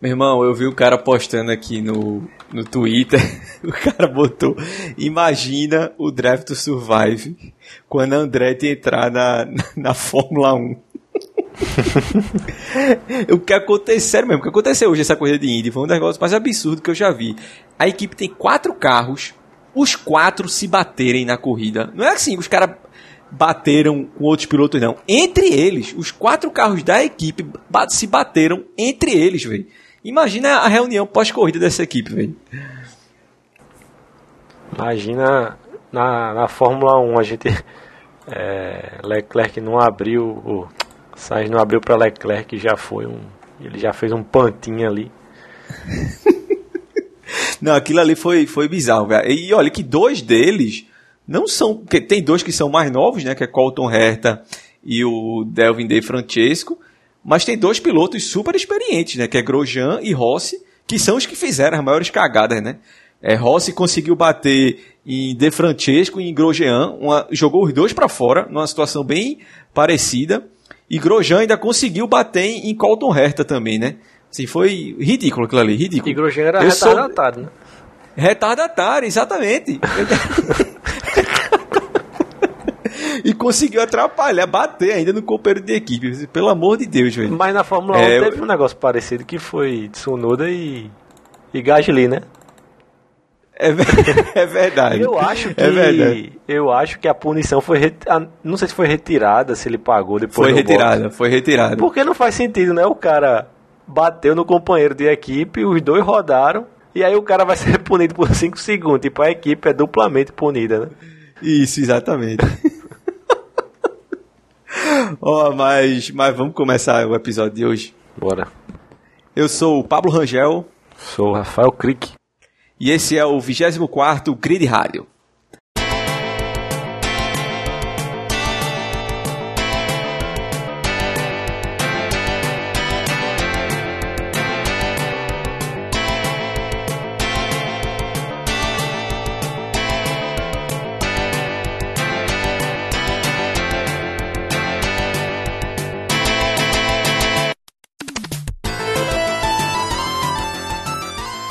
Meu irmão, eu vi o cara postando aqui no, no Twitter. O cara botou: Imagina o Drive to Survive quando Andretti entrar na, na Fórmula 1. o que aconteceu mesmo, o que aconteceu hoje essa corrida de Indy foi um negócio mais absurdo que eu já vi. A equipe tem quatro carros, os quatro se baterem na corrida. Não é assim, os caras bateram com outros pilotos, não. Entre eles, os quatro carros da equipe se bateram entre eles, velho. Imagina a reunião pós-corrida dessa equipe, velho. Imagina na, na Fórmula 1 a gente. É, Leclerc não abriu. O Sainz não abriu para Leclerc já foi um. Ele já fez um pantinho ali. não, aquilo ali foi, foi bizarro, velho. E olha que dois deles não são. Tem dois que são mais novos, né? Que é Colton Herta e o Delvin De Francesco. Mas tem dois pilotos super experientes, né? Que é Grosjean e Rossi, que são os que fizeram as maiores cagadas, né? É, Rossi conseguiu bater em De Francesco e em Grosjean, uma, jogou os dois para fora, numa situação bem parecida. E Grosjean ainda conseguiu bater em Colton Herta também, né? Assim, foi ridículo aquilo ali, ridículo. E Grosjean era Eu retardatário, sou... né? Retardatário, exatamente. e conseguiu atrapalhar, bater ainda no companheiro de equipe. Pelo amor de Deus, velho. Mas na Fórmula 1 é, teve um negócio parecido que foi Tsunoda e, e Gasly, né? É, é verdade. Eu acho é que é verdade. eu acho que a punição foi não sei se foi retirada, se ele pagou depois. Foi retirada, boxe. foi retirada. Porque não faz sentido, né? O cara bateu no companheiro de equipe, os dois rodaram e aí o cara vai ser punido por 5 segundos. Tipo, a equipe é duplamente punida, né? Isso, exatamente. Ó, oh, mas, mas vamos começar o episódio de hoje. Bora. Eu sou o Pablo Rangel. Sou o Rafael Crick. E esse é o 24º Grid Rádio.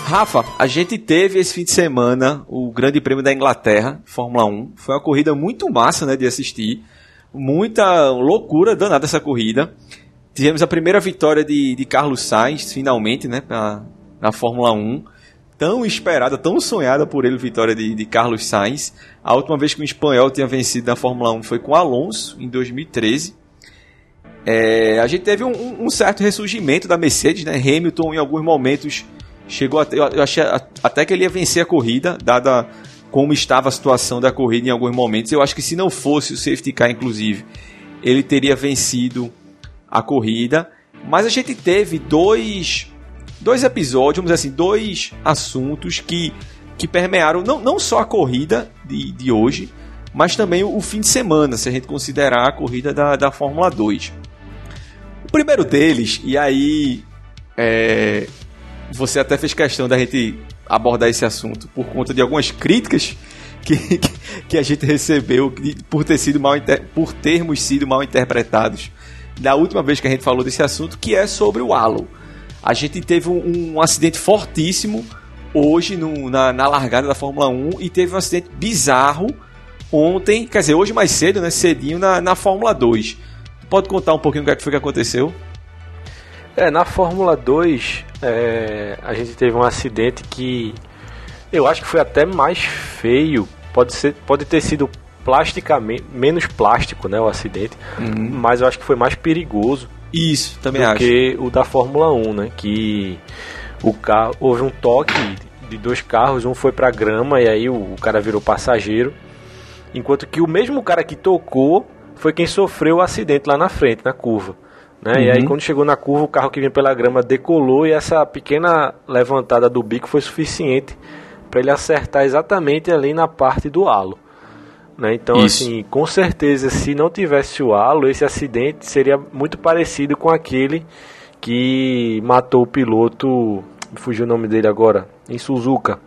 Rafa, a gente teve esse fim de semana o Grande Prêmio da Inglaterra, Fórmula 1. Foi uma corrida muito massa né, de assistir. Muita loucura danada essa corrida. Tivemos a primeira vitória de, de Carlos Sainz, finalmente, né, na, na Fórmula 1. Tão esperada, tão sonhada por ele, vitória de, de Carlos Sainz. A última vez que um espanhol tinha vencido na Fórmula 1 foi com Alonso, em 2013. É, a gente teve um, um certo ressurgimento da Mercedes, né? Hamilton, em alguns momentos chegou até, eu achei até que ele ia vencer a corrida, dada como estava a situação da corrida em alguns momentos. Eu acho que se não fosse o safety car, inclusive, ele teria vencido a corrida. Mas a gente teve dois, dois episódios, vamos dizer assim, dois assuntos que, que permearam não, não só a corrida de, de hoje, mas também o, o fim de semana, se a gente considerar a corrida da, da Fórmula 2. O primeiro deles, e aí é, você até fez questão da gente abordar esse assunto por conta de algumas críticas que, que a gente recebeu por ter sido mal por termos sido mal interpretados da última vez que a gente falou desse assunto, que é sobre o halo. A gente teve um, um acidente fortíssimo hoje no, na, na, largada da Fórmula 1 e teve um acidente bizarro ontem, quer dizer, hoje mais cedo, né, cedinho na, na Fórmula 2. Pode contar um pouquinho o que é foi que aconteceu? É, na Fórmula 2, é, a gente teve um acidente que eu acho que foi até mais feio. Pode, ser, pode ter sido plasticamente menos plástico, né, o acidente, uhum. mas eu acho que foi mais perigoso. Isso, também do acho. que o da Fórmula 1, né, que o carro houve um toque de dois carros, um foi para grama e aí o, o cara virou passageiro, enquanto que o mesmo cara que tocou foi quem sofreu o acidente lá na frente, na curva. Né? Uhum. E aí uhum. quando chegou na curva, o carro que vinha pela grama decolou e essa pequena levantada do bico foi suficiente para ele acertar exatamente ali na parte do halo. Né? Então, Isso. assim, com certeza, se não tivesse o halo, esse acidente seria muito parecido com aquele que matou o piloto, fugiu o nome dele agora, em Suzuka,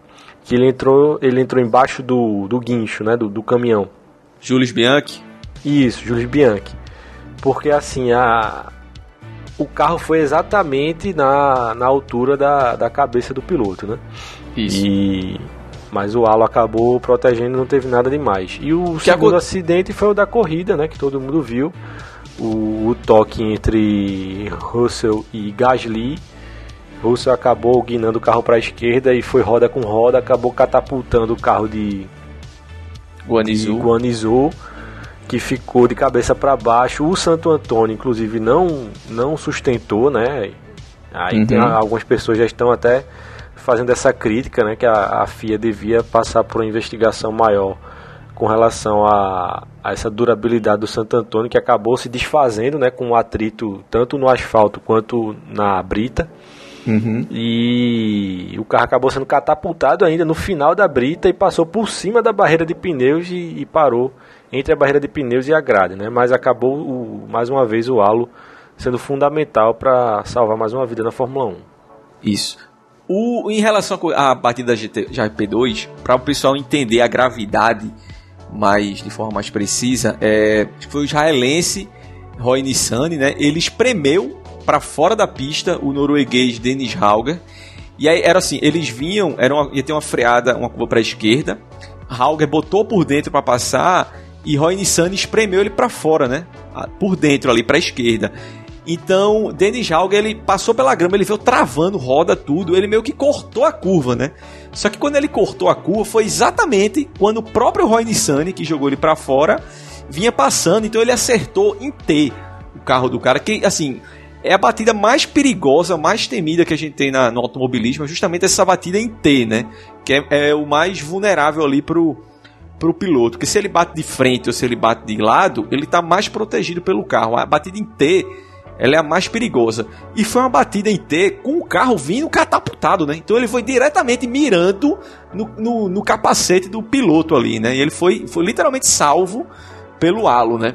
que ele entrou, ele entrou embaixo do, do guincho, né, do, do caminhão. Jules Bianchi? Isso, Jules Bianchi. Porque assim, a, o carro foi exatamente na, na altura da, da cabeça do piloto, né? Isso. E mas o halo acabou protegendo, não teve nada demais. E o Que segundo acidente foi o da corrida, né, que todo mundo viu. O, o toque entre Russell e Gasly. Russell acabou guinando o carro para a esquerda e foi roda com roda, acabou catapultando o carro de Guanizu. de Guanizu, que ficou de cabeça para baixo. O Santo Antônio, inclusive, não, não sustentou, né? Aí Uhum. tem algumas pessoas já estão até fazendo essa crítica, né? Que a, a FIA devia passar por uma investigação maior com relação a, a essa durabilidade do Santo Antônio, que acabou se desfazendo, né? Com o atrito tanto no asfalto quanto na brita. Uhum. E o carro acabou sendo catapultado ainda no final da brita e passou por cima da barreira de pneus e, e parou entre a barreira de pneus e a grade, né? Mas acabou o- mais uma vez o halo sendo fundamental para salvar mais uma vida na Fórmula 1. Isso. O, em relação à batida da GT, GP2, para o pessoal entender a gravidade mais de forma mais precisa, é, foi o israelense Roy Nissany, né? Ele espremeu para fora da pista o norueguês Dennis Hauger. E aí era assim, eles vinham, era uma, ia ter uma freada, uma curva para a esquerda. Hauger botou por dentro para passar e Roy Nissany espremeu ele para fora, né? Ah, Por dentro ali para esquerda. Então, Dennis Hauger, ele passou pela grama, ele veio travando, roda tudo, ele meio que cortou a curva, né? Só que quando ele cortou a curva, foi exatamente quando o próprio Roy Nissany, que jogou ele para fora, vinha passando, então ele acertou em T o carro do cara, que assim, é a batida mais perigosa, mais temida que a gente tem na, no automobilismo, é justamente essa batida em T, né? Que é, é o mais vulnerável ali pro, pro piloto, que se ele bate de frente ou se ele bate de lado, ele tá mais protegido pelo carro. A batida em T, ela é a mais perigosa. E foi uma batida em T com o carro vindo catapultado, né? Então ele foi diretamente mirando no, no, no capacete do piloto ali, né? E ele foi, foi literalmente salvo pelo halo, né?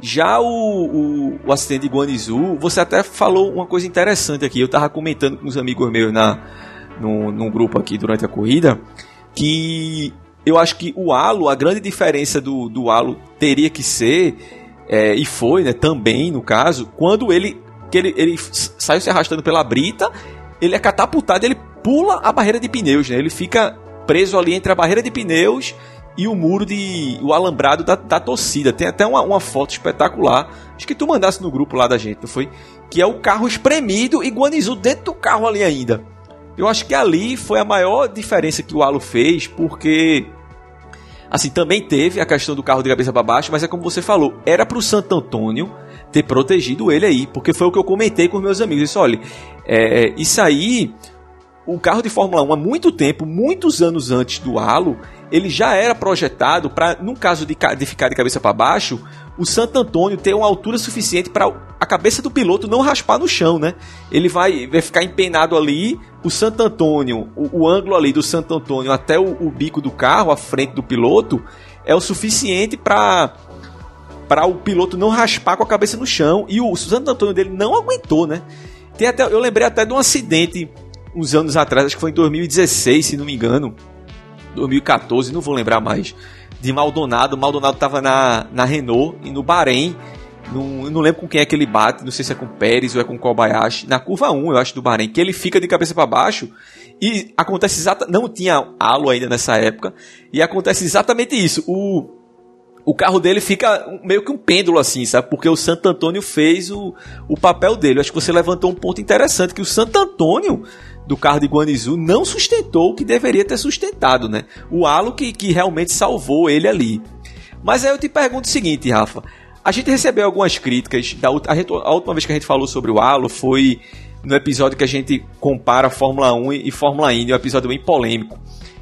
Já o, o, o acidente de Guanizu, você até falou uma coisa interessante aqui. Eu tava comentando com uns amigos meus na, no, num grupo aqui durante a corrida, que eu acho que o halo, a grande diferença do, do halo teria que ser, é, e foi, né, também no caso, quando ele, que ele, ele saiu se arrastando pela brita, ele é catapultado, ele pula a barreira de pneus, né, ele fica preso ali entre a barreira de pneus e o muro de. o alambrado da, da torcida. Tem até uma, uma foto espetacular. Acho que tu mandasse no grupo lá da gente, não foi? Que é o carro espremido e Guanizu dentro do carro ali ainda. Eu acho que ali foi a maior diferença que o Halo fez, porque. Assim, também teve a questão do carro de cabeça para baixo, mas é como você falou, era pro Santo Antônio ter protegido ele aí, porque foi o que eu comentei com meus amigos. Disse, olha, é, isso aí, o carro de Fórmula 1 há muito tempo, muitos anos antes do Halo, ele já era projetado para, no caso de, de ficar de cabeça para baixo, o Santo Antônio ter uma altura suficiente para a cabeça do piloto não raspar no chão, né? Ele vai, vai ficar empenado ali, o Santo Antônio, o, o ângulo ali do Santo Antônio até o, o bico do carro, a frente do piloto, é o suficiente para para o piloto não raspar com a cabeça no chão e o Santo Antônio dele não aguentou, né? Tem até, eu lembrei até de um acidente uns anos atrás, acho que foi em 2016, se não me engano, 2014, não vou lembrar mais, de Maldonado. Maldonado estava na, na Renault e no Bahrein. Não, não lembro com quem é que ele bate, não sei se é com Pérez ou é com Kobayashi. Na curva 1, eu acho, do Bahrein, que ele fica de cabeça para baixo e acontece exatamente. Não tinha halo ainda nessa época, e acontece exatamente isso. O, o carro dele fica meio que um pêndulo assim, sabe? Porque o Santo Antônio fez o, o papel dele. Eu acho que você levantou um ponto interessante, que o Santo Antônio do carro de Guanizu não sustentou o que deveria ter sustentado, né? O halo que, que realmente salvou ele ali. Mas aí eu te pergunto o seguinte, Rafa. A gente recebeu algumas críticas. Da, a, gente- a última vez que a gente falou sobre o halo foi no episódio que a gente compara Fórmula 1 e, Fórmula Indy, um episódio bem polêmico.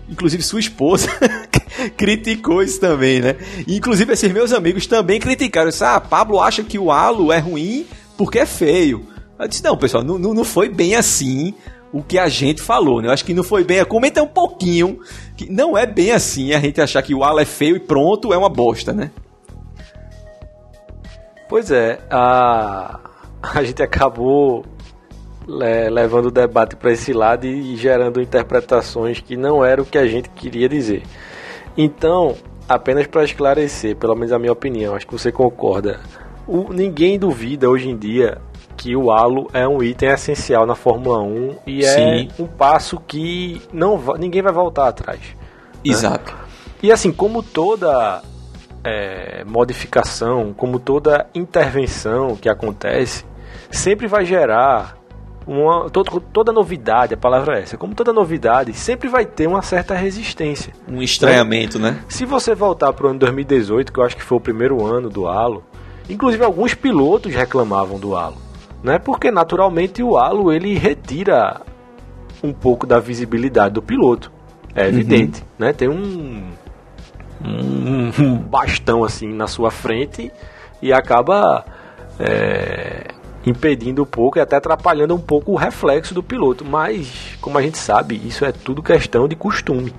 Inclusive sua esposa criticou isso também, né? Inclusive esses meus amigos também criticaram. Disse, ah, Pablo acha que o halo é ruim porque é feio. Eu disse, não, pessoal, não não foi bem assim o que a gente falou, né? Eu acho que não foi bem. Comenta um pouquinho que não é bem assim a gente achar que o halo é feio e pronto, é uma bosta, né? Pois é, a, a gente acabou le- levando o debate para esse lado e gerando interpretações que não era o que a gente queria dizer. Então, apenas para esclarecer, pelo menos a minha opinião, acho que você concorda. O, ninguém duvida hoje em dia que o halo é um item essencial na Fórmula 1 e é Sim. um passo que não ninguém vai voltar atrás. Exato. E assim, como toda é, modificação, como toda intervenção que acontece, sempre vai gerar uma, todo- toda novidade, a palavra é essa, como toda novidade, sempre vai ter uma certa resistência. Um estranhamento, né? Se você voltar para o ano 2018, que eu acho que foi o primeiro ano do Halo, inclusive alguns pilotos reclamavam do Halo, né? Porque naturalmente o Halo ele retira um pouco da visibilidade do piloto, é evidente, né? Tem um, um um bastão assim na sua frente e acaba é, impedindo um pouco e até atrapalhando um pouco o reflexo do piloto. Mas, como a gente sabe, isso é tudo questão de costume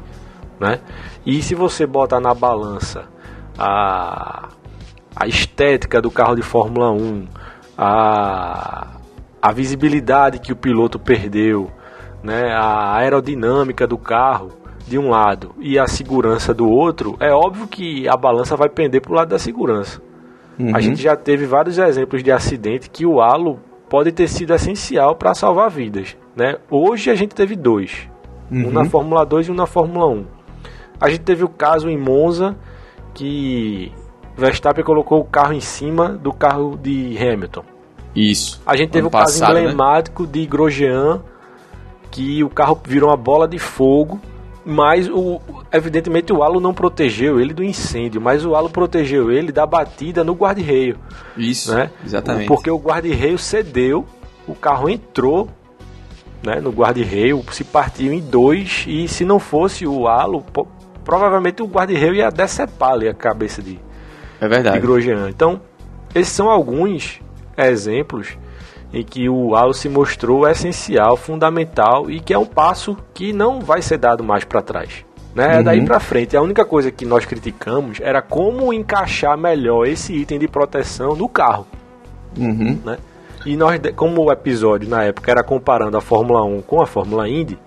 né? E se você botar na balança a, a estética do carro de Fórmula 1, a, a visibilidade que o piloto perdeu, né? a aerodinâmica do carro de um lado e a segurança do outro, é óbvio que a balança vai pender para o lado da segurança. Uhum. A gente já teve vários exemplos de acidente que o halo pode ter sido essencial para salvar vidas. Né? Hoje a gente teve dois. Um Uhum. na Fórmula 2 e um na Fórmula 1. A gente teve o caso em Monza que Verstappen colocou o carro em cima do carro de Hamilton. Isso. A gente teve o caso passado, né? emblemático de Grosjean que o carro virou uma bola de fogo, mas o, evidentemente o halo não protegeu ele do incêndio, mas o halo protegeu ele da batida no guarda-reio Isso. né? Exatamente. Porque o guarda-reio cedeu, o carro entrou né, no guarda-reio, se partiu em dois e se não fosse o halo, provavelmente o guarda-reio ia decepar ali a cabeça de, É de verdade. Grosjean. Então, esses são alguns exemplos em que o halo se mostrou essencial, fundamental e que é um passo que não vai ser dado mais para trás. Né? É daí Uhum. para frente. A única coisa que nós criticamos era como encaixar melhor esse item de proteção no carro Uhum. né? E nós, como o episódio na época era comparando a Fórmula 1 com a Fórmula Indy,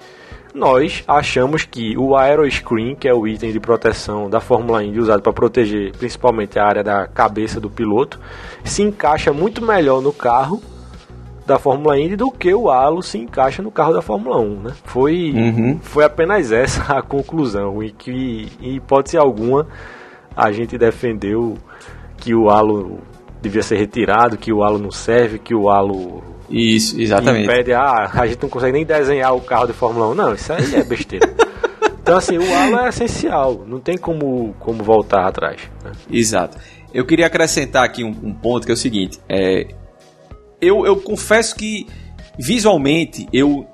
nós achamos que o aeroscreen, que é o item de proteção da Fórmula Indy usado para proteger principalmente a área da cabeça do piloto, se encaixa muito melhor no carro da Fórmula Indy do que o halo se encaixa no carro da Fórmula 1, né? Foi, Uhum. foi apenas essa a conclusão e que, em hipótese alguma, a gente defendeu que o halo devia ser retirado, que o halo não serve, que o halo Isso, exatamente. impede, ah, a gente não consegue nem desenhar o carro de Fórmula 1. Não, isso aí é besteira. então, assim, o halo é essencial, não tem como, como voltar atrás. né? Exato. Eu queria acrescentar aqui um, um ponto que é o seguinte: é, eu, eu confesso que visualmente eu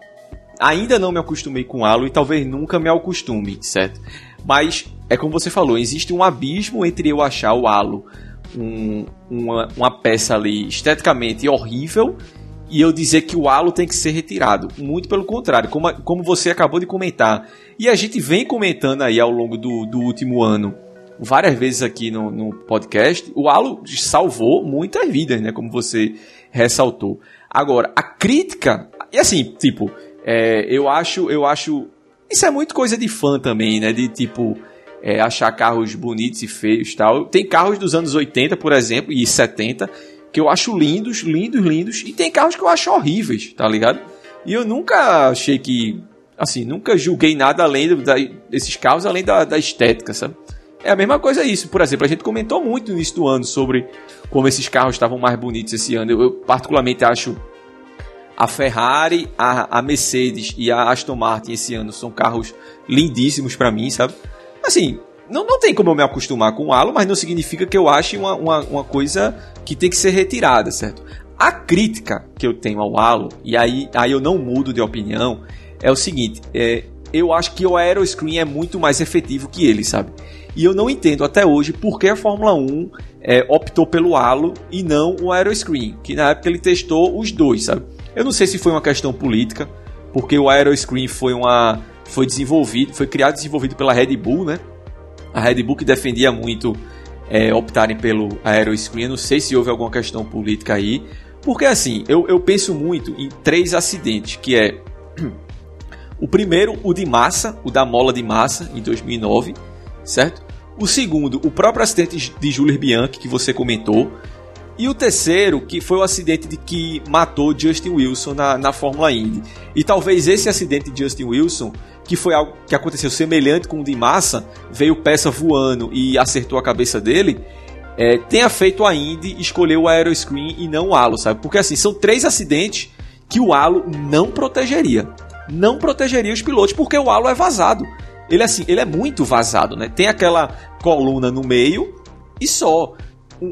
ainda não me acostumei com halo e talvez nunca me acostume, certo? Mas é como você falou, existe um abismo entre eu achar o halo um- uma, uma peça ali esteticamente horrível e eu dizer que o halo tem que ser retirado. Muito pelo contrário, como, como você acabou de comentar. E a gente vem comentando aí ao longo do, do último ano, várias vezes aqui no, no podcast, o halo salvou muitas vidas, né? Como você ressaltou. Agora, a crítica, e assim, tipo, é, eu acho, eu acho, isso é muito coisa de fã também, né? De tipo, é, achar carros bonitos e feios tal. Tem carros dos anos 80, por exemplo, e 70, que eu acho lindos, lindos, lindos, e tem carros que eu acho horríveis, tá ligado? E eu nunca achei que, assim, nunca julguei nada além da- desses carros, além da, da estética, sabe? É a mesma coisa isso. Por exemplo, a gente comentou muito no início do ano sobre como esses carros estavam mais bonitos esse ano. Eu, eu particularmente acho a Ferrari, a, a Mercedes e a Aston Martin esse ano são carros lindíssimos pra mim, sabe? Assim, não, não tem como eu me acostumar com o halo, mas não significa que eu ache uma, uma, uma coisa que tem que ser retirada, certo? A crítica que eu tenho ao halo, e aí, aí eu não mudo de opinião, é o seguinte: é, eu acho que o aeroscreen é muito mais efetivo que ele, sabe? E eu não entendo até hoje por que a Fórmula 1 é, optou pelo halo e não o aeroscreen, que na época ele testou os dois, sabe? Eu não sei se foi uma questão política, porque o aeroscreen foi uma foi desenvolvido, foi criado e desenvolvido pela Red Bull, né? A Red Bull que defendia muito é, optarem pelo aeroscreen. Não sei se houve alguma questão política aí, porque assim, eu, eu penso muito em três acidentes, que é o primeiro, o de massa, o da mola de massa, em 2009, certo? O segundo, o próprio acidente de Jules Bianchi, que você comentou, E o terceiro, que foi o acidente de que matou Justin Wilson na, na Fórmula Indy. E talvez esse acidente de Justin Wilson, que foi algo que aconteceu semelhante com o de Massa, veio peça voando e acertou a cabeça dele, é, tenha feito a Indy escolher o aeroscreen e não o halo, sabe? Porque assim, são três acidentes que o halo não protegeria. Não protegeria os pilotos, porque o halo é vazado. Ele assim, ele é muito vazado, né? Tem aquela coluna no meio e só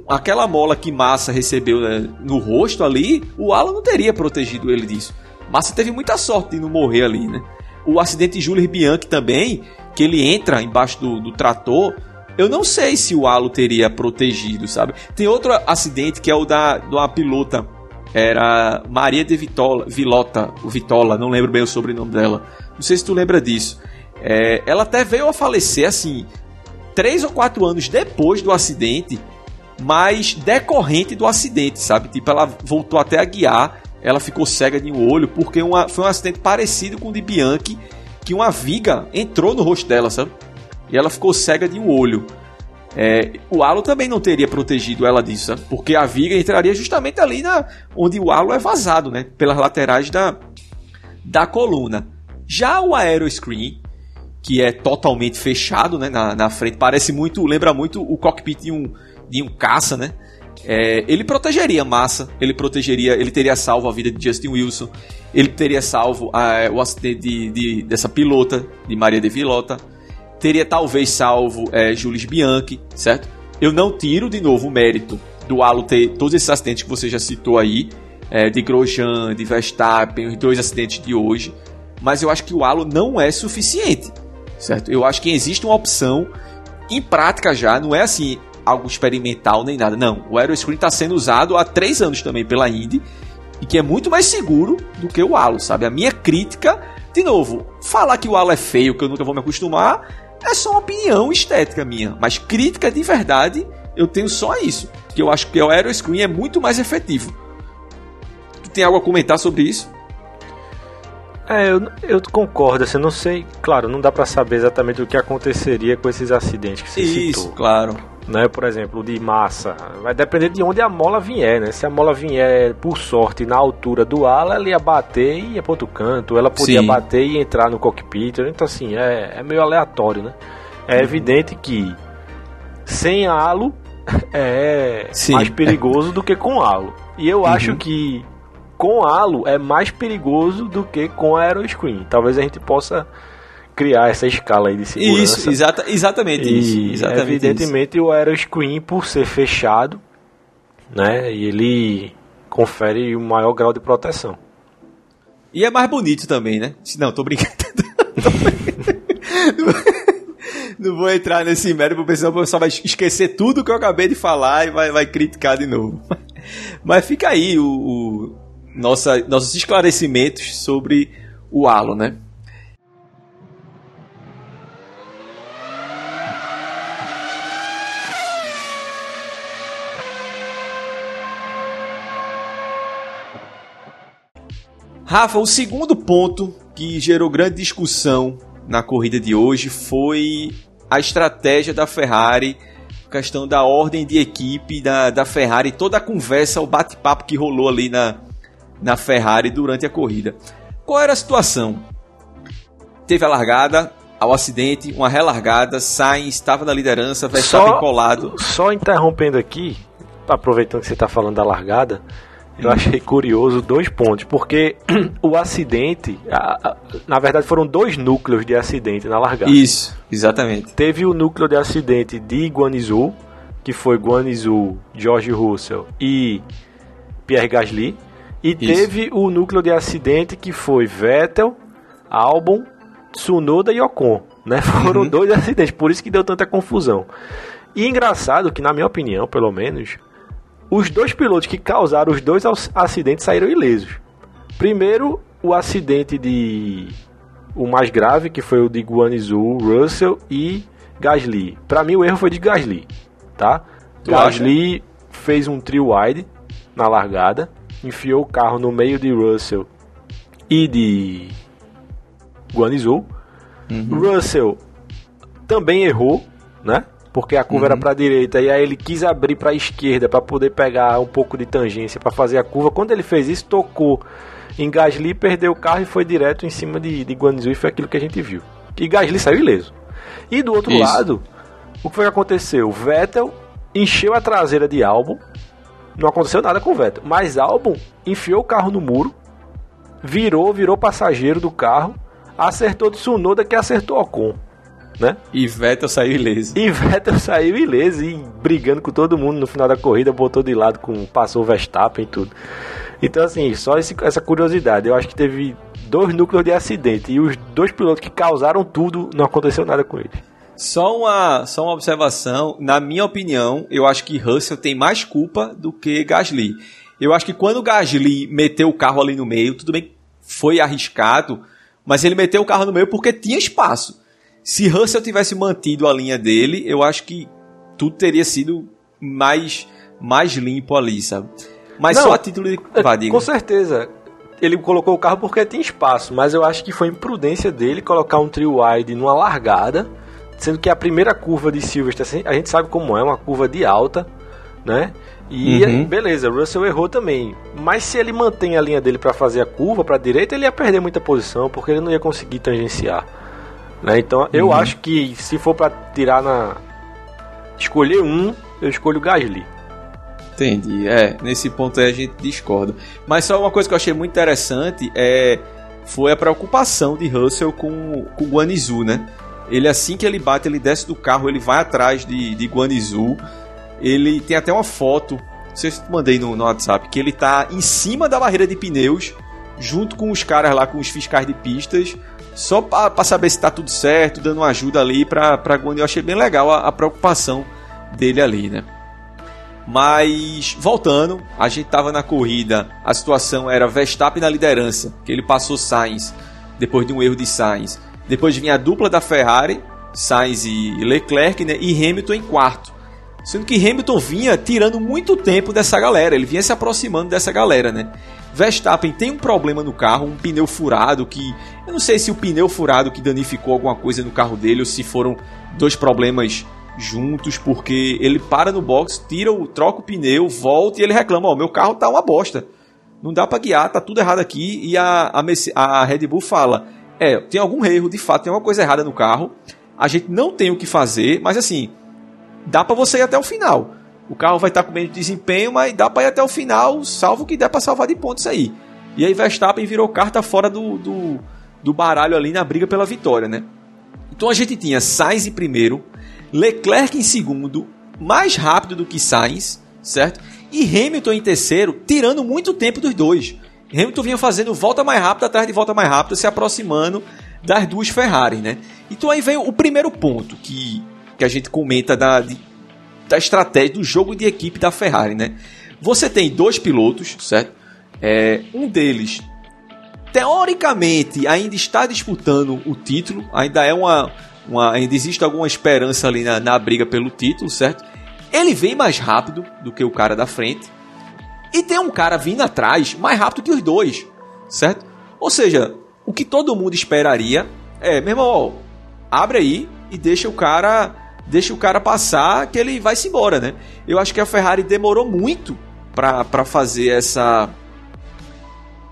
aquela mola que Massa recebeu né, no rosto ali, o Alan não teria protegido ele disso. Massa teve muita sorte de não morrer ali, né? O acidente de Jules Bianchi também, que ele entra embaixo do, do trator, eu não sei se o halo teria protegido, sabe? Tem outro acidente que é o da, da pilota, era Maria de Vitola, Vilota, o Vitola, não lembro bem o sobrenome dela. Não sei se tu lembra disso. É, ela até veio a falecer assim, três ou quatro anos depois do acidente mas decorrente do acidente, sabe? Tipo, ela voltou até a guiar, ela ficou cega de um olho, porque uma, foi um acidente parecido com o de Bianchi, que uma viga entrou no rosto dela, sabe? E ela ficou cega de um olho. É, o halo também não teria protegido ela disso, sabe? porque a viga entraria justamente ali na, onde o halo é vazado, né? Pelas laterais da, da coluna. Já o aeroscreen, que é totalmente fechado né, na, na frente, parece muito, lembra muito o cockpit de um, de um caça, né? É, ele protegeria Massa, ele protegeria, ele teria salvo a vida de Justin Wilson, ele teria salvo a, o acidente de, de, dessa pilota, de Maria de Vilota, teria talvez salvo é, Jules Bianchi, certo? Eu não tiro de novo o mérito do Halo ter todos esses acidentes que você já citou aí, é, de Grosjean, de Verstappen, os dois acidentes de hoje, mas eu acho que o Halo não é suficiente, certo? Eu acho que existe uma opção em prática já, não é assim, algo experimental nem nada. Não, o Aeroscreen está sendo usado há três anos também pela Indy e que é muito mais seguro do que o halo, sabe? A minha crítica, de novo, falar que o halo é feio, que eu nunca vou me acostumar, é só uma opinião estética minha. Mas crítica de verdade, eu tenho só isso. Que eu acho que o Aeroscreen é muito mais efetivo. Tu tem algo a comentar sobre isso? É, eu, eu concordo, assim, não sei, claro, não dá para saber exatamente o que aconteceria com esses acidentes que você Isso, citou. claro né? Por exemplo, de massa, vai depender de onde a mola vier, né? Se a mola vier por sorte na altura do ala, ela ia bater e ia para outro canto, ela podia Sim. bater e entrar no cockpit. Então assim, é, é meio aleatório, né? É uhum. evidente que sem halo é Sim. mais perigoso do que com halo. E eu uhum. acho que com halo é mais perigoso do que com aeroscreen. Talvez a gente possa criar essa escala aí de segurança. Isso, exata, exatamente e, isso. Exatamente evidentemente isso. o aeroscreen, por ser fechado, né, e ele confere um maior grau de proteção. E é mais bonito também, né? Não, tô brincando. não vou entrar nesse mérito, porque senão o pessoal vai esquecer tudo que eu acabei de falar e vai, vai criticar de novo. Mas fica aí o, o nossa, nossos esclarecimentos sobre o halo, né? Rafa, o segundo ponto que gerou grande discussão na corrida de hoje foi a estratégia da Ferrari, questão da ordem de equipe da, da Ferrari, toda a conversa, o bate-papo que rolou ali na, na Ferrari durante a corrida. Qual era a situação? Teve a largada, ao acidente, uma relargada, Sainz estava na liderança, Verstappen só, colado. Só interrompendo aqui, aproveitando que você está falando da largada, eu achei curioso dois pontos, porque o acidente, a, a, na verdade foram dois núcleos de acidente na largada. Isso, exatamente. Teve o núcleo de acidente de Guanizu, que foi Guanizu, George Russell e Pierre Gasly, e Isso. teve o núcleo de acidente que foi Vettel, Albon, Tsunoda e Ocon, né? Foram uhum. dois acidentes, por isso que deu tanta confusão. E engraçado que, na minha opinião, pelo menos, os dois pilotos que causaram os dois acidentes saíram ilesos. Primeiro, o acidente de. O mais grave, que foi o de Guanizu, Russell e Gasly. Para mim, o erro foi de Gasly, tá? Tu Gasly acha? fez um trio wide na largada, enfiou o carro no meio de Russell e de Guanizu. Uhum. Russell também errou, né? porque a curva uhum. era para a direita e aí ele quis abrir para a esquerda para poder pegar um pouco de tangência para fazer a curva. Quando ele fez isso, tocou em Gasly, perdeu o carro e foi direto em cima de, de e foi aquilo que a gente viu. E Gasly saiu ileso. E do outro isso. lado, o que foi que aconteceu? Vettel encheu a traseira de Albon, não aconteceu nada com o Vettel, mas Albon enfiou o carro no muro, virou, virou passageiro do carro, acertou de Tsunoda que acertou Ocon né? E Vettel saiu ileso. E Vettel saiu ileso e brigando com todo mundo no final da corrida, botou de lado com passou o Verstappen e tudo. Então assim, só esse, essa curiosidade, eu acho que teve dois núcleos de acidente e os dois pilotos que causaram tudo, não aconteceu nada com eles. Só uma, só uma observação, na minha opinião, eu acho que Russell tem mais culpa do que Gasly. Eu acho que quando o Gasly meteu o carro ali no meio, tudo bem, foi arriscado, mas ele meteu o carro no meio porque tinha espaço. Se Russell tivesse mantido a linha dele, eu acho que tudo teria sido mais, mais limpo ali, sabe? Mas Não, só a título de. É, com certeza. Ele colocou o carro porque tinha espaço, mas eu acho que foi imprudência dele colocar um trio wide numa largada, sendo que a primeira curva de Silverstone, a gente sabe como é, uma curva de alta, né? E uhum. beleza, Russell errou também. Mas se ele mantém a linha dele para fazer a curva para a direita, ele ia perder muita posição, porque ele não ia conseguir tangenciar. Né? Então eu uhum. acho que se for para tirar na. escolher um, eu escolho o Gasly. Entendi. É, nesse ponto aí a gente discorda. Mas só uma coisa que eu achei muito interessante é foi a preocupação de Russell com, com o Guanizu, né? Ele assim que ele bate, ele desce do carro, ele vai atrás de, de Guanizu. Ele tem até uma foto, não sei se eu mandei no, no WhatsApp, que ele tá em cima da barreira de pneus, junto com os caras lá, com os fiscais de pistas, só para saber se tá tudo certo, dando uma ajuda ali para para Guani. Eu achei bem legal a, a, preocupação dele ali, né? Mas voltando, a gente tava na corrida, a situação era Verstappen na liderança, que ele passou Sainz depois de um erro de Sainz. Depois vinha a dupla da Ferrari, Sainz e Leclerc, né? E Hamilton em quarto. Sendo que Hamilton vinha tirando muito tempo dessa galera, ele vinha se aproximando dessa galera, né? Verstappen tem um problema no carro, um pneu furado que eu não sei se o pneu furado que danificou alguma coisa no carro dele ou se foram dois problemas juntos, porque ele para no box, tira o troca o pneu, volta e ele reclama, ó, oh, meu carro tá uma bosta. Não dá para guiar, tá tudo errado aqui e a, a, a Red Bull fala: "É, tem algum erro, de fato, tem alguma coisa errada no carro. A gente não tem o que fazer, mas assim, dá para você ir até o final." O carro vai estar com menos desempenho, mas dá para ir até o final, salvo que der para salvar de pontos aí. E aí Verstappen virou carta fora do, do, do, baralho ali na briga pela vitória, né? Então a gente tinha Sainz em primeiro, Leclerc em segundo, mais rápido do que Sainz, certo? E Hamilton em terceiro, tirando muito tempo dos dois. Hamilton vinha fazendo volta mais rápida atrás de volta mais rápida, se aproximando das duas Ferrari, né? Então aí vem o primeiro ponto que, que a gente comenta da, de, da estratégia do jogo de equipe da Ferrari, né? Você tem dois pilotos, certo? É, um deles, teoricamente, ainda está disputando o título, ainda é uma, uma ainda existe alguma esperança ali na, na briga pelo título, certo? Ele vem mais rápido do que o cara da frente e tem um cara vindo atrás mais rápido que os dois, certo? Ou seja, o que todo mundo esperaria é, meu irmão, abre aí e deixa o cara deixa o cara passar que ele vai se embora, né? Eu acho que a Ferrari demorou muito para fazer essa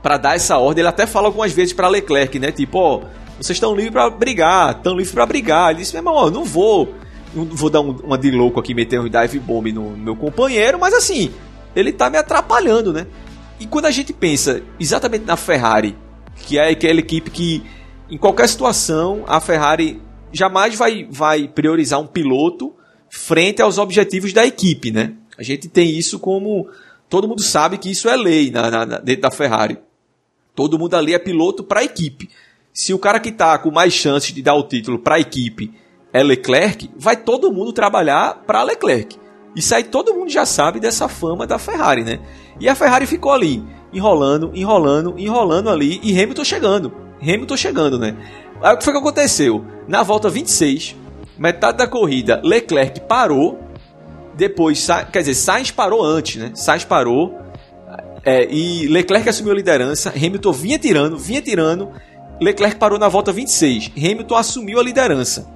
para dar essa ordem. Ele até fala algumas vezes para Leclerc, né? Tipo, ó, vocês estão livres para brigar, estão livres para brigar. Ele disse, meu irmão, não vou não vou dar um, uma de louco aqui, meter um dive bomb no, no meu companheiro, mas assim, ele tá me atrapalhando, né? E quando a gente pensa exatamente na Ferrari, que é aquela equipe que em qualquer situação a Ferrari jamais vai, vai priorizar um piloto frente aos objetivos da equipe, né? A gente tem isso como. Todo mundo sabe que isso é lei na, na, dentro da Ferrari. Todo mundo ali é piloto para a equipe. Se o cara que está com mais chances de dar o título para a equipe é Leclerc, vai todo mundo trabalhar para Leclerc. Isso aí todo mundo já sabe dessa fama da Ferrari, né? E a Ferrari ficou ali, enrolando, enrolando, enrolando ali, e Hamilton chegando. Hamilton chegando, né? Aí o que foi que aconteceu? Na volta 26, metade da corrida, Leclerc parou. Depois, quer dizer, Sainz parou antes, né? Sainz parou. É, e Leclerc assumiu a liderança. Hamilton vinha tirando, vinha tirando. Leclerc parou na volta 26. Hamilton assumiu a liderança.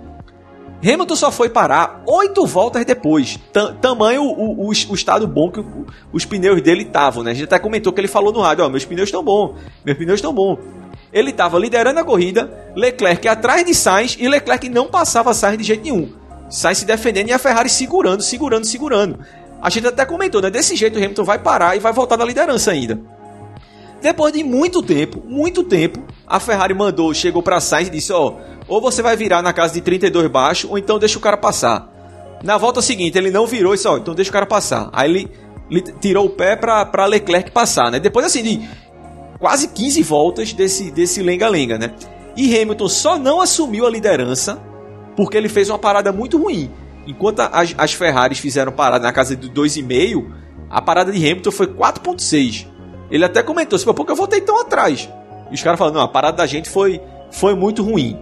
Hamilton só foi parar oito voltas depois. tamanho o, o, o, estado bom que o, os pneus dele estavam, né? A gente até comentou que ele falou no rádio: Ó, meus pneus estão bons, meus pneus estão bons. Ele estava liderando a corrida, Leclerc atrás de Sainz e Leclerc não passava Sainz de jeito nenhum. Sainz se defendendo e a Ferrari segurando, segurando, segurando. A gente até comentou, né? Desse jeito o Hamilton vai parar e vai voltar na liderança ainda. Depois de muito tempo, muito tempo, a Ferrari mandou, chegou para Sainz e disse: Ó, ou você vai virar na casa de 32 baixo, ou então deixa o cara passar. Na volta seguinte, ele não virou e disse: Ó, então deixa o cara passar. Aí ele, ele tirou o pé para Leclerc passar, né? Depois assim de quase 15 voltas desse desse lenga-lenga, né? E Hamilton só não assumiu a liderança porque ele fez uma parada muito ruim. Enquanto as, as Ferraris fizeram parada na casa de 2,5, a parada de Hamilton foi 4,6. Ele até comentou, assim, por que eu voltei tão atrás? E os caras falaram, não, a parada da gente foi, foi muito ruim.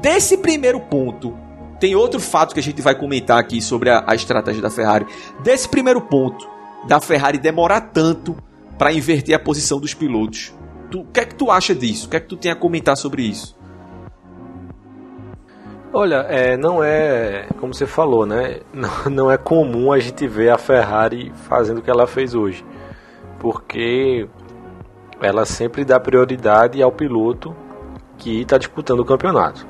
Desse primeiro ponto, tem outro fato que a gente vai comentar aqui sobre a, a estratégia da Ferrari. Desse primeiro ponto, da Ferrari demorar tanto para inverter a posição dos pilotos. O que é que tu acha disso? O que é que tu tem a comentar sobre isso? Olha, é, não é, como você falou, né? Não, não é comum a gente ver a Ferrari fazendo o que ela fez hoje porque ela sempre dá prioridade ao piloto que está disputando o campeonato.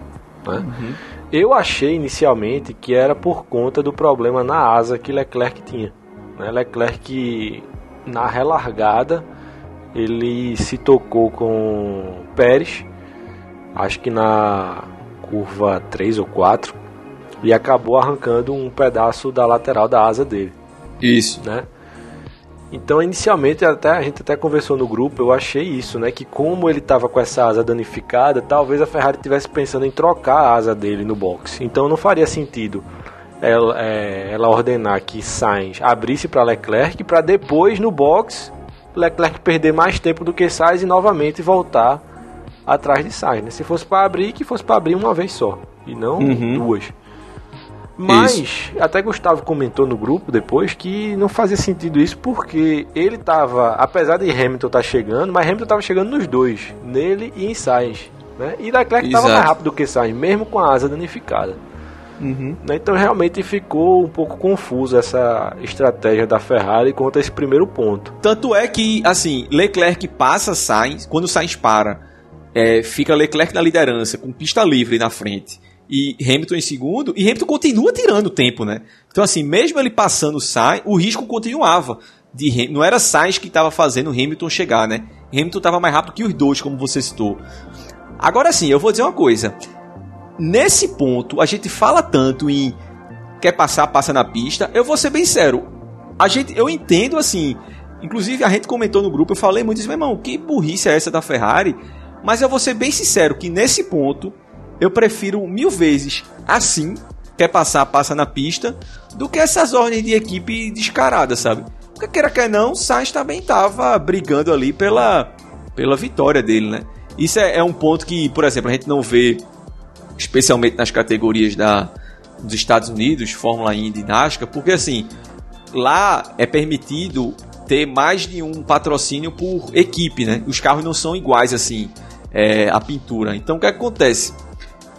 Né? Uhum. Eu achei inicialmente que era por conta do problema na asa que Leclerc tinha. Né? Leclerc, na relargada, ele se tocou com Pérez, acho que na curva 3 ou 4, e acabou arrancando um pedaço da lateral da asa dele. Isso. Né? Então, inicialmente, até a gente até conversou no grupo, eu achei isso, né? Que como ele estava com essa asa danificada, talvez a Ferrari estivesse pensando em trocar a asa dele no box. Então, não faria sentido ela, é, ela ordenar que Sainz abrisse para Leclerc para depois no box Leclerc perder mais tempo do que Sainz e novamente voltar atrás de Sainz. Né? Se fosse para abrir, que fosse para abrir uma vez só e não uhum. duas. Mas, isso. até Gustavo comentou no grupo depois que não fazia sentido isso porque ele tava, apesar de Hamilton estar tá chegando, mas Hamilton estava chegando nos dois, nele e em Sainz. Né? E Leclerc estava mais rápido que Sainz, mesmo com a asa danificada. Uhum. Né? Então realmente ficou um pouco confusa essa estratégia da Ferrari contra esse primeiro ponto. Tanto é que, assim, Leclerc passa Sainz, quando Sainz para, é, fica Leclerc na liderança, com pista livre na frente e Hamilton em segundo, e Hamilton continua tirando tempo, né? Então, assim, mesmo ele passando o Sainz, o risco continuava. De, não era Sainz que estava fazendo Hamilton chegar, né? Hamilton estava mais rápido que os dois, como você citou. Agora sim, eu vou dizer uma coisa. Nesse ponto, a gente fala tanto em quer passar, passa na pista. Eu vou ser bem sério. A gente, eu entendo assim. Inclusive, a gente comentou no grupo, eu falei muito isso, meu irmão, que burrice é essa da Ferrari? Mas eu vou ser bem sincero que nesse ponto eu prefiro mil vezes assim, quer passar, passa na pista, do que essas ordens de equipe descaradas, sabe? Porque queira que não, Sainz também estava brigando ali pela, pela vitória dele, né? Isso é, é, um ponto que, por exemplo, a gente não vê, especialmente nas categorias da, dos Estados Unidos, Fórmula Indy e NASCAR, porque assim, lá é permitido ter mais de um patrocínio por equipe, né? Os carros não são iguais assim, é, a pintura. Então o que acontece?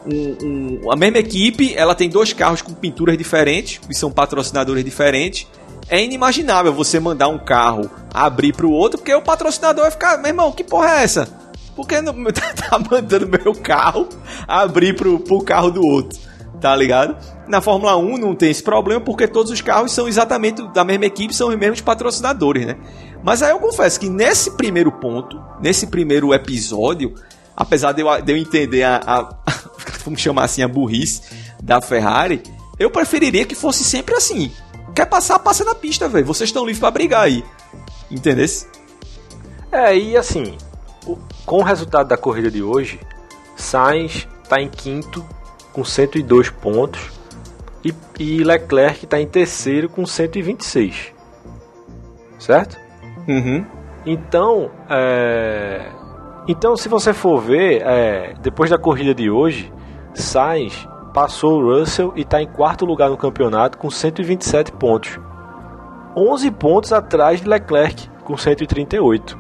Um, um, a mesma equipe, ela tem dois carros com pinturas diferentes, que são patrocinadores diferentes. É inimaginável você mandar um carro abrir para o outro, porque o patrocinador vai ficar, meu irmão, que porra é essa? Por que não tá mandando meu carro abrir pro, pro carro do outro? Tá ligado? Na Fórmula 1 não tem esse problema, porque todos os carros são exatamente da mesma equipe, são os mesmos patrocinadores, né? Mas aí eu confesso que nesse primeiro ponto, nesse primeiro episódio, apesar de eu, de eu entender a, a, vamos chamar assim, a burrice da Ferrari, eu preferiria que fosse sempre assim. Quer passar, passa na pista, velho. Vocês estão livres para brigar aí. Entendesse? É, e assim, com o resultado da corrida de hoje, Sainz está em quinto com 102 pontos e, e Leclerc está em terceiro com 126. Certo? Uhum. Então, é... então se você for ver, é... depois da corrida de hoje, Sainz passou o Russell e está em quarto lugar no campeonato com 127 pontos. 11 pontos atrás de Leclerc com 138.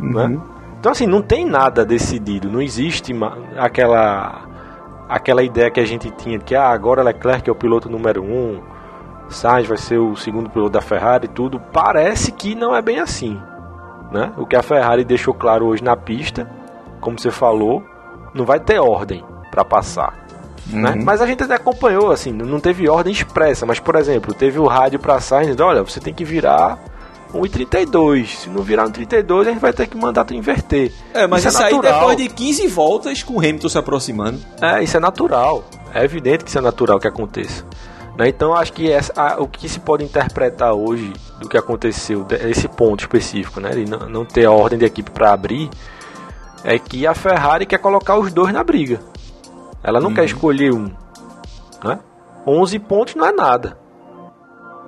Uhum. Né? Então, assim, não tem nada decidido. Não existe aquela aquela ideia que a gente tinha que ah, agora Leclerc é o piloto número um, Sainz vai ser o segundo piloto da Ferrari e tudo, parece que não é bem assim. Né? O que a Ferrari deixou claro hoje na pista, como você falou, não vai ter ordem para passar. Né? Uhum. Né? Mas a gente até acompanhou, assim, não teve ordem expressa, mas por exemplo, teve o rádio para Sainz, olha, você tem que virar 1,32. Se não virar 1,32, a gente vai ter que mandar tu inverter. É, mas isso, é isso é aí depois de 15 voltas com o Hamilton se aproximando. É, isso é natural. É evidente que isso é natural que aconteça. Né? Então acho que essa, a, o que se pode interpretar hoje do que aconteceu, esse ponto específico, né? de não, não ter a ordem de equipe para abrir, é que a Ferrari quer colocar os dois na briga. Ela não uhum. quer escolher um. Né? 11 pontos não é nada.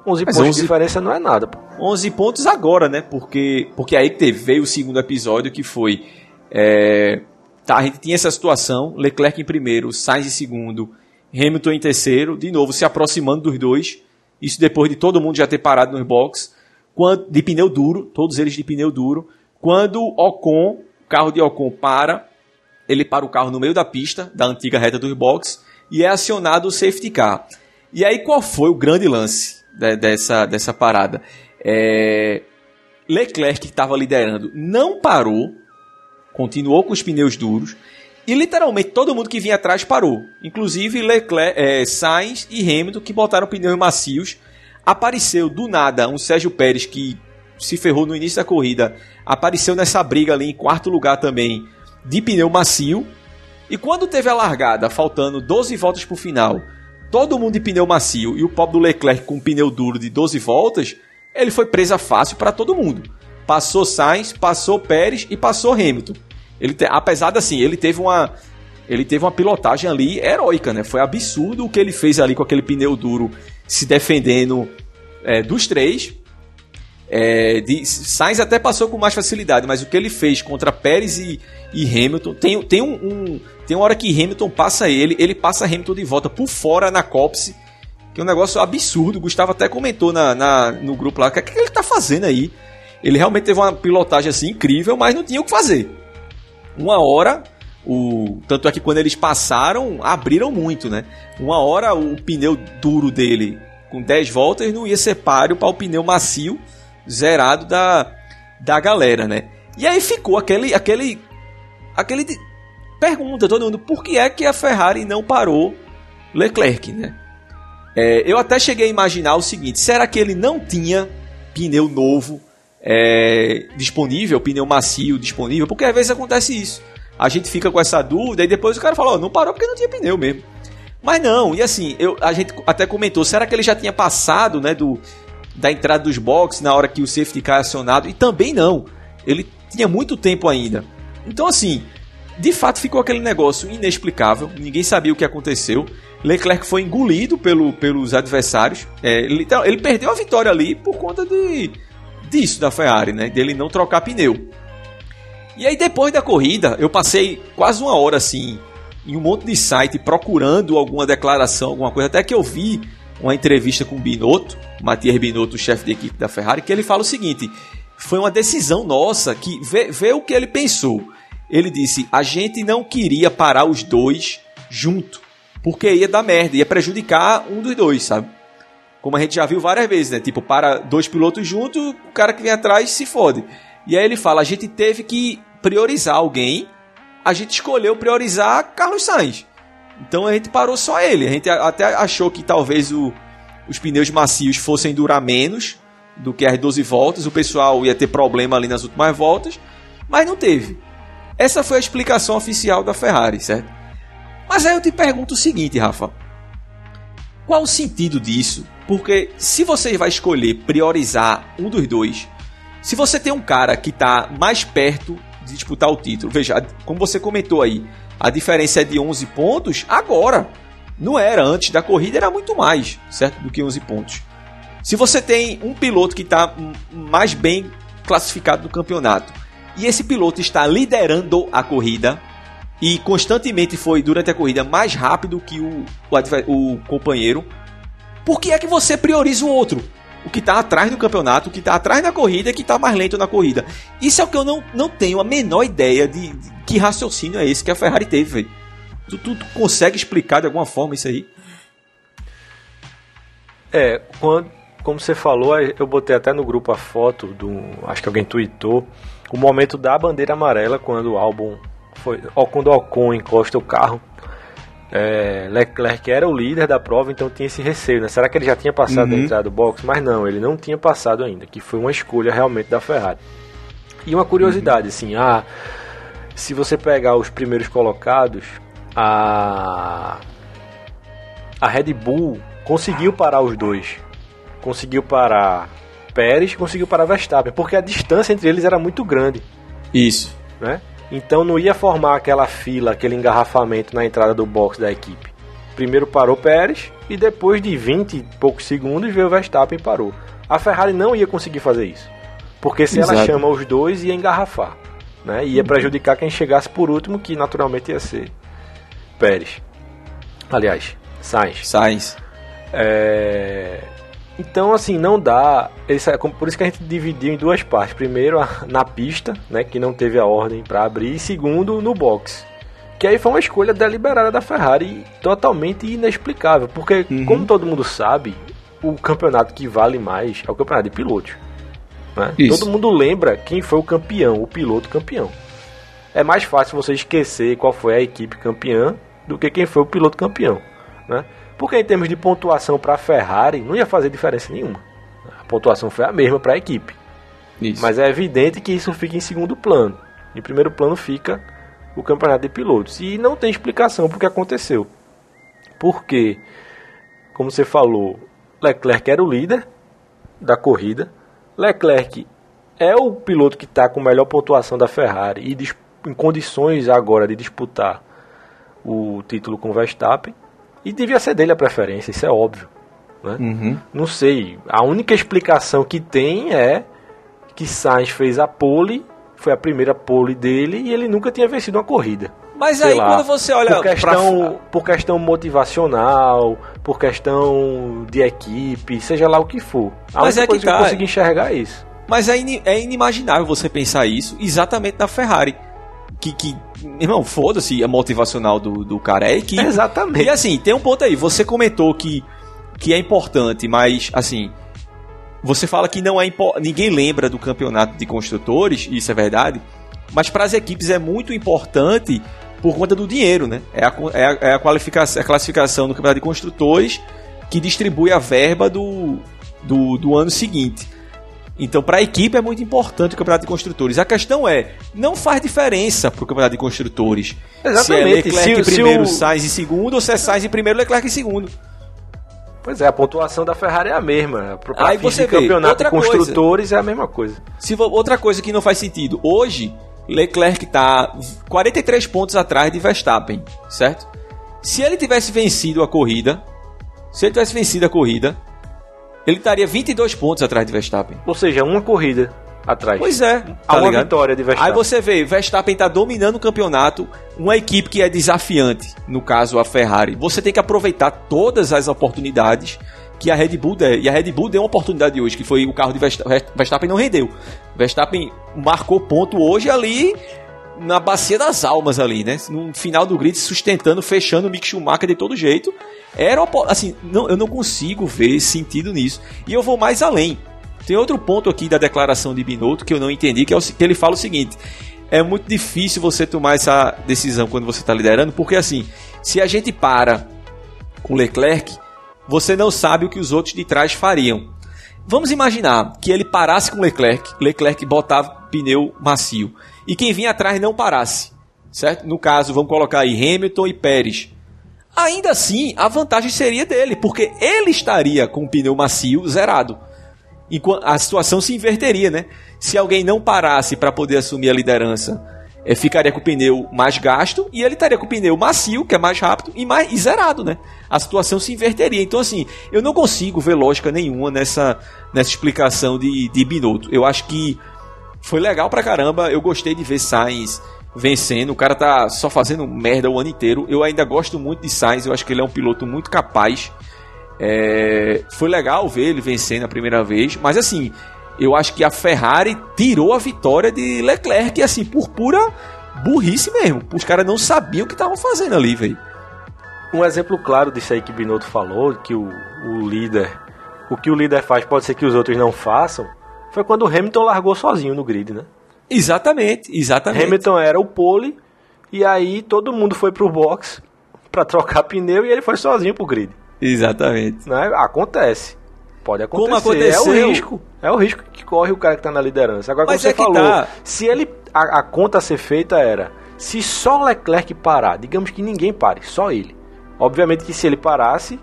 11 Mas pontos 11... de diferença não é nada. Pô. 11 pontos agora, né? Porque, porque aí teve, veio o segundo episódio que foi. É, tá, a gente tinha essa situação: Leclerc em primeiro, Sainz em segundo, Hamilton em terceiro, de novo se aproximando dos dois. Isso depois de todo mundo já ter parado nos boxes. Quando, de pneu duro, todos eles de pneu duro. Quando Ocon, o carro de Ocon para, ele para o carro no meio da pista, da antiga reta dos boxes, e é acionado o safety car. E aí qual foi o grande lance dessa, dessa parada? É, Leclerc, que estava liderando, não parou, continuou com os pneus duros, e literalmente todo mundo que vinha atrás parou. Inclusive Leclerc, é, Sainz e Hamilton, que botaram pneus macios. Apareceu do nada um Sérgio Pérez que se ferrou no início da corrida. Apareceu nessa briga ali em quarto lugar também, de pneu macio. E quando teve a largada, faltando 12 voltas para o final, todo mundo de pneu macio e o pobre do Leclerc com pneu duro de 12 voltas, ele foi presa fácil para todo mundo. Passou Sainz, passou Pérez e passou Hamilton. Ele te, apesar de assim, ele teve uma ele teve uma pilotagem ali heróica, né? Foi absurdo o que ele fez ali com aquele pneu duro se defendendo é, dos três. É, de, Sainz até passou com mais facilidade, mas o que ele fez contra Pérez e, e Hamilton tem, tem um, um, tem uma hora que Hamilton passa ele, ele passa Hamilton de volta por fora na copse, que é um negócio absurdo. O Gustavo até comentou na, na no grupo lá, o que, é que ele tá fazendo aí? Ele realmente teve uma pilotagem assim incrível, mas não tinha o que fazer uma hora o, tanto é que quando eles passaram, abriram muito, né? Uma hora o pneu duro dele, com 10 voltas, não ia ser páreo para o pneu macio, zerado da, da galera, né? E aí ficou aquele. aquele, aquele pergunta todo mundo: por que é que a Ferrari não parou Leclerc, né? É, eu até cheguei a imaginar o seguinte: será que ele não tinha pneu novo é, disponível, pneu macio disponível, porque às vezes acontece isso. A gente fica com essa dúvida e depois o cara fala, oh, não parou porque não tinha pneu mesmo. Mas não, e assim, eu, a gente até comentou, será que ele já tinha passado, né, do, da entrada dos boxes na hora que o safety car é acionado? E também não, ele tinha muito tempo ainda. Então assim, de fato ficou aquele negócio inexplicável, ninguém sabia o que aconteceu. Leclerc foi engolido pelo, pelos adversários, é, ele, ele perdeu a vitória ali por conta de disso da Ferrari, né? Dele não trocar pneu. E aí depois da corrida, eu passei quase uma hora assim em um monte de site procurando alguma declaração, alguma coisa, até que eu vi uma entrevista com o Binotto, Matias Binotto, chefe de equipe da Ferrari, que ele fala o seguinte: foi uma decisão nossa que vê, vê o que ele pensou. Ele disse: a gente não queria parar os dois junto, porque ia dar merda, ia prejudicar um dos dois, sabe? Como a gente já viu várias vezes, né? Tipo, para dois pilotos juntos, o cara que vem atrás se fode. E aí ele fala: a gente teve que priorizar alguém, a gente escolheu priorizar Carlos Sainz. Então a gente parou só ele. A gente até achou que talvez o, os pneus macios fossem durar menos do que as 12 voltas, o pessoal ia ter problema ali nas últimas voltas, mas não teve. Essa foi a explicação oficial da Ferrari, certo? Mas aí eu te pergunto o seguinte, Rafa: qual o sentido disso porque se você vai escolher priorizar um dos dois, se você tem um cara que está mais perto de disputar o título, veja, como você comentou aí, a diferença é de 11 pontos agora. Não era antes da corrida, era muito mais, certo? Do que 11 pontos. Se você tem um piloto que está mais bem classificado no campeonato e esse piloto está liderando a corrida e constantemente foi durante a corrida mais rápido que o, o, o companheiro, por que é que você prioriza o outro? O que está atrás do campeonato, o que está atrás da corrida que está mais lento na corrida. Isso é o que eu não, não tenho a menor ideia de, de que raciocínio é esse que a Ferrari teve, velho. Tu, tu, tu consegue explicar de alguma forma isso aí? É, quando, como você falou, eu botei até no grupo a foto do. Acho que alguém tweetou. O momento da bandeira amarela, quando o álbum foi. Quando o Ocon encosta o carro. É, Leclerc era o líder da prova, então tinha esse receio, né? Será que ele já tinha passado uhum. a entrada do box? Mas não, ele não tinha passado ainda, que foi uma escolha realmente da Ferrari. E uma curiosidade, uhum. assim, ah, se você pegar os primeiros colocados, a a Red Bull conseguiu parar os dois. Conseguiu parar Pérez, conseguiu parar Verstappen, porque a distância entre eles era muito grande. Isso, né? Então não ia formar aquela fila, aquele engarrafamento na entrada do box da equipe. Primeiro parou Pérez e depois de 20 e poucos segundos veio Verstappen e parou. A Ferrari não ia conseguir fazer isso. Porque se Exato. ela chama os dois, ia engarrafar. Né? Ia prejudicar quem chegasse por último, que naturalmente ia ser Pérez. Aliás, Sainz. Sainz. É... Então, assim, não dá. É por isso que a gente dividiu em duas partes. Primeiro, na pista, né, que não teve a ordem para abrir, e segundo, no box. Que aí foi uma escolha deliberada da Ferrari, totalmente inexplicável. Porque, uhum. como todo mundo sabe, o campeonato que vale mais é o campeonato de pilotos. Né? Todo mundo lembra quem foi o campeão, o piloto campeão. É mais fácil você esquecer qual foi a equipe campeã do que quem foi o piloto campeão. Né? Porque em termos de pontuação para a Ferrari, não ia fazer diferença nenhuma. A pontuação foi a mesma para a equipe. Isso. Mas é evidente que isso fica em segundo plano. Em primeiro plano fica o campeonato de pilotos. E não tem explicação para o que aconteceu. Porque, como você falou, Leclerc era o líder da corrida. Leclerc é o piloto que está com melhor pontuação da Ferrari e em condições agora de disputar o título com Verstappen. E devia ser dele a preferência, isso é óbvio. Né? Uhum. Não sei. A única explicação que tem é que Sainz fez a pole, foi a primeira pole dele e ele nunca tinha vencido uma corrida. Mas aí lá, quando você olha por questão, pra... por questão motivacional, por questão de equipe, seja lá o que for. A Mas é que, tá. eu consegui enxergar é isso. Mas é, in, é inimaginável você pensar isso exatamente na Ferrari que, que irmão, foda-se a motivacional do, do cara, é equipe. Exatamente. E assim, tem um ponto aí, você comentou que, que é importante, mas assim, você fala que não é ninguém lembra do campeonato de construtores, isso é verdade, mas para as equipes é muito importante por conta do dinheiro, né? É a, é a, é a, qualificação, a classificação do campeonato de construtores que distribui a verba do, do, do ano seguinte. Então, para a equipe é muito importante o campeonato de construtores. A questão é, não faz diferença para o campeonato de construtores. Exatamente. Se é Leclerc se, em primeiro, se o... Sainz em segundo, ou se é Sainz em primeiro, Leclerc em segundo. Pois é, a pontuação da Ferrari é a mesma. Pra Aí você vê, campeonato outra de construtores coisa, é a mesma coisa. Se, outra coisa que não faz sentido. Hoje, Leclerc está 43 pontos atrás de Verstappen, certo? Se ele tivesse vencido a corrida, se ele tivesse vencido a corrida, ele estaria 22 pontos atrás de Verstappen. Ou seja, uma corrida atrás. Pois é. Tá uma ligado? vitória de Verstappen. Aí você vê, Verstappen está dominando o campeonato, uma equipe que é desafiante, no caso a Ferrari. Você tem que aproveitar todas as oportunidades que a Red Bull der. E a Red Bull deu uma oportunidade hoje, que foi o carro de Verstappen, não rendeu. Verstappen marcou ponto hoje ali na bacia das almas ali, né? No final do grid, sustentando, fechando o Mick Schumacher de todo jeito. Era assim, não, eu não consigo ver sentido nisso. E eu vou mais além. Tem outro ponto aqui da declaração de Binotto que eu não entendi, que, é o, que ele fala o seguinte: é muito difícil você tomar essa decisão quando você está liderando, porque assim, se a gente para com Leclerc, você não sabe o que os outros de trás fariam. Vamos imaginar que ele parasse com Leclerc, Leclerc botava pneu macio e quem vinha atrás não parasse, certo? No caso, vamos colocar aí Hamilton e Pérez. Ainda assim, a vantagem seria dele, porque ele estaria com o pneu macio zerado. A situação se inverteria, né? Se alguém não parasse para poder assumir a liderança, é, ficaria com o pneu mais gasto e ele estaria com o pneu macio, que é mais rápido e mais e zerado, né? A situação se inverteria. Então, assim, eu não consigo ver lógica nenhuma nessa, nessa explicação de, de Binotto. Eu acho que foi legal pra caramba. Eu gostei de ver Sainz vencendo. O cara tá só fazendo merda o ano inteiro. Eu ainda gosto muito de Sainz. Eu acho que ele é um piloto muito capaz. É... Foi legal ver ele vencendo a primeira vez. Mas assim, eu acho que a Ferrari tirou a vitória de Leclerc, assim, por pura burrice mesmo. Os caras não sabiam o que estavam fazendo ali, velho. Um exemplo claro disso aí que Binotto falou, que o, o líder, o que o líder faz pode ser que os outros não façam, foi quando o Hamilton largou sozinho no grid, né? Exatamente, exatamente. Hamilton era o pole e aí todo mundo foi pro box para trocar pneu e ele foi sozinho pro grid. Exatamente. Né? Acontece. Pode acontecer. Como aconteceu... É o risco. É o risco que corre o cara que tá na liderança. Agora, como Mas você é que falou, tá. se ele. A, a conta a ser feita era. Se só Leclerc parar, digamos que ninguém pare, só ele. Obviamente que se ele parasse,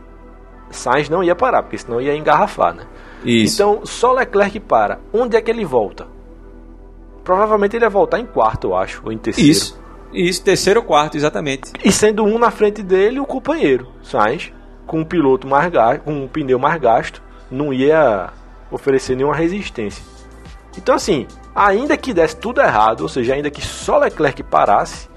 Sainz não ia parar, porque senão ia engarrafar, né? Isso. Então, só Leclerc para. Onde é que ele volta? Provavelmente ele ia voltar em quarto, eu acho, ou em terceiro. Isso. Isso, terceiro ou quarto, exatamente. E sendo um na frente dele, o companheiro, Sainz, com um piloto mais gasto, com um pneu mais gasto, não ia oferecer nenhuma resistência. Então assim, ainda que desse tudo errado, ou seja, ainda que só Leclerc parasse,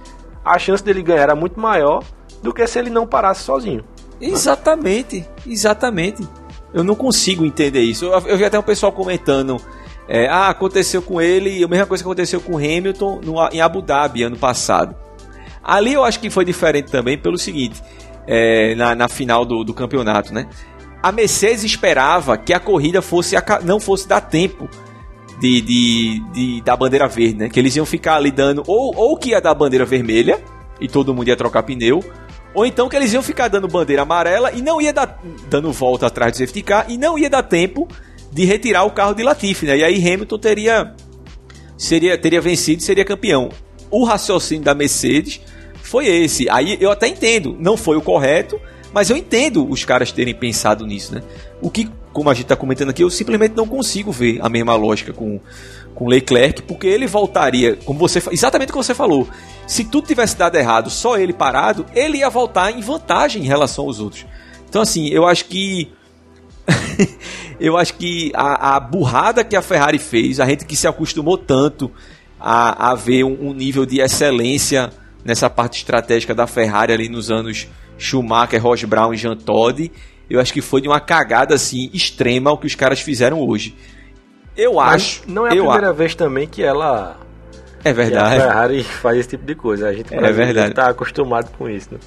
a chance dele ganhar era muito maior do que se ele não parasse sozinho. Exatamente, exatamente. Eu não consigo entender isso. Eu, eu vi até um pessoal comentando. é, ah, aconteceu com ele, a mesma coisa que aconteceu com o Hamilton no- em Abu Dhabi ano passado. Ali eu acho que foi diferente também pelo seguinte: é, na, na final do, do campeonato, né? A Mercedes esperava que a corrida fosse aca- não fosse dar tempo de, de, de- da bandeira verde, né? Que eles iam ficar ali dando ou, ou que ia dar bandeira vermelha e todo mundo ia trocar pneu, ou então que eles iam ficar dando bandeira amarela e não ia dar dando volta atrás do safety car e não ia dar tempo de retirar o carro de Latifi, né? E aí Hamilton teria seria teria vencido, seria campeão. O raciocínio da Mercedes foi esse. Aí eu até entendo, não foi o correto, mas eu entendo os caras terem pensado nisso, né? O que, como a gente está comentando aqui, eu simplesmente não consigo ver a mesma lógica com com Leclerc, porque ele voltaria, como você exatamente o que você falou. Se tudo tivesse dado errado, só ele parado, ele ia voltar em vantagem em relação aos outros. Então assim, eu acho que eu acho que a, a burrada que a Ferrari fez, a gente que se acostumou tanto a, a ver um, um nível de excelência nessa parte estratégica da Ferrari ali nos anos Schumacher, Ross Brown e Jean Todt, eu acho que foi de uma cagada assim extrema o que os caras fizeram hoje. Eu Mas acho, Não é a primeira a- vez também que ela. é que a verdade. Ferrari faz esse tipo de coisa. A gente É verdade. tá acostumado com isso, né?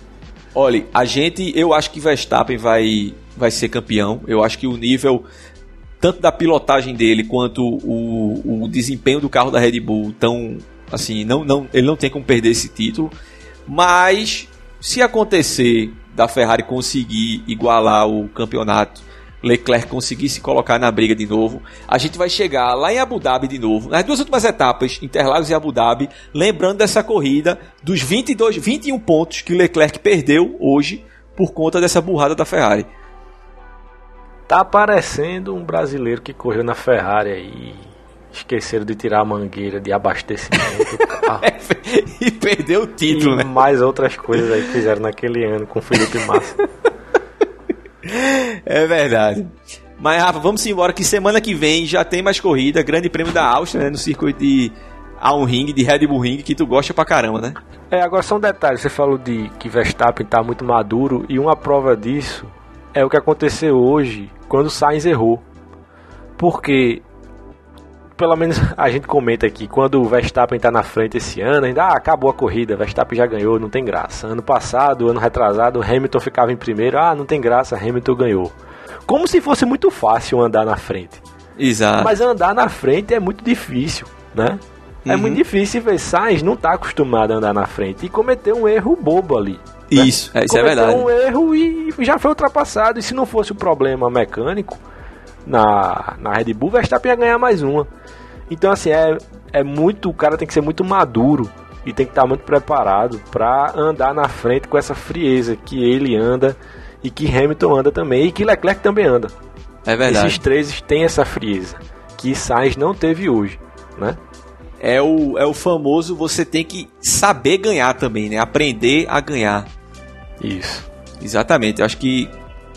Olha, a gente, eu acho que Verstappen vai, vai ser campeão. Eu acho que o nível, tanto da pilotagem dele quanto o, o desempenho do carro da Red Bull, tão assim, não, não, ele não tem como perder esse título. Mas se acontecer da Ferrari conseguir igualar o campeonato, Leclerc conseguir se colocar na briga de novo, a gente vai chegar lá em Abu Dhabi de novo, nas duas últimas etapas, Interlagos e Abu Dhabi, lembrando dessa corrida dos 22, 21 pontos que Leclerc perdeu hoje por conta dessa burrada da Ferrari. Tá aparecendo um brasileiro que correu na Ferrari aí. Esqueceram de tirar a mangueira de abastecimento carro. e perdeu o título, e né? mais outras coisas aí que fizeram naquele ano com o Felipe Massa. É verdade. Mas, Rafa, vamos embora que semana que vem já tem mais corrida, Grande Prêmio da Áustria, né, no circuito de Alm Ring, de Red Bull Ring, que tu gosta pra caramba, né? É, agora só um detalhe, você falou de que Verstappen tá muito maduro e uma prova disso é o que aconteceu hoje quando o Sainz errou. Porque pelo menos a gente comenta aqui, quando o Verstappen tá na frente esse ano, ainda ah, acabou a corrida, Verstappen já ganhou, não tem graça. Ano passado, ano retrasado, Hamilton ficava em primeiro, ah, não tem graça, Hamilton ganhou. Como se fosse muito fácil andar na frente. Exato. Mas andar na frente é muito difícil, né? É Uhum. muito difícil ver Sainz não tá acostumado a andar na frente e cometer um erro bobo ali. né? Isso, é, isso é Cometeu verdade. um erro e já foi ultrapassado. E se não fosse o problema mecânico na, na Red Bull, Verstappen ia ganhar mais uma. Então, assim, é, é muito. O cara tem que ser muito maduro e tem que estar muito preparado para andar na frente com essa frieza que ele anda e que Hamilton anda também e que Leclerc também anda. É verdade. Esses três têm essa frieza que Sainz não teve hoje, né? É o, é o famoso você tem que saber ganhar também, né? Aprender a ganhar. Isso. Exatamente. Eu acho que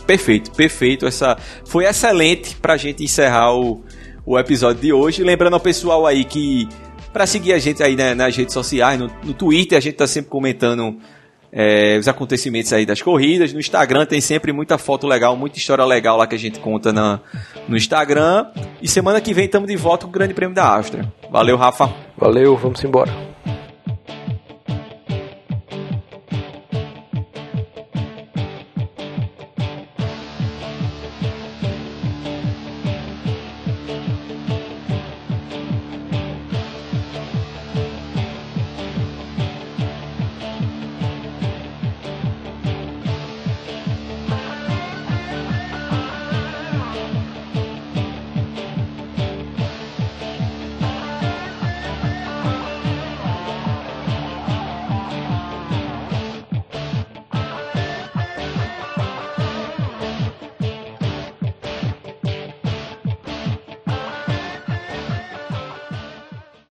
perfeito, perfeito. Essa foi excelente pra gente encerrar o, o episódio de hoje. Lembrando ao pessoal aí que para seguir a gente aí né, nas redes sociais, no, no Twitter a gente tá sempre comentando é, os acontecimentos aí das corridas. No Instagram tem sempre muita foto legal, muita história legal lá que a gente conta na, no Instagram. E semana que vem estamos de volta com o Grande Prêmio da Áustria. Valeu, Rafa. Valeu, vamos embora.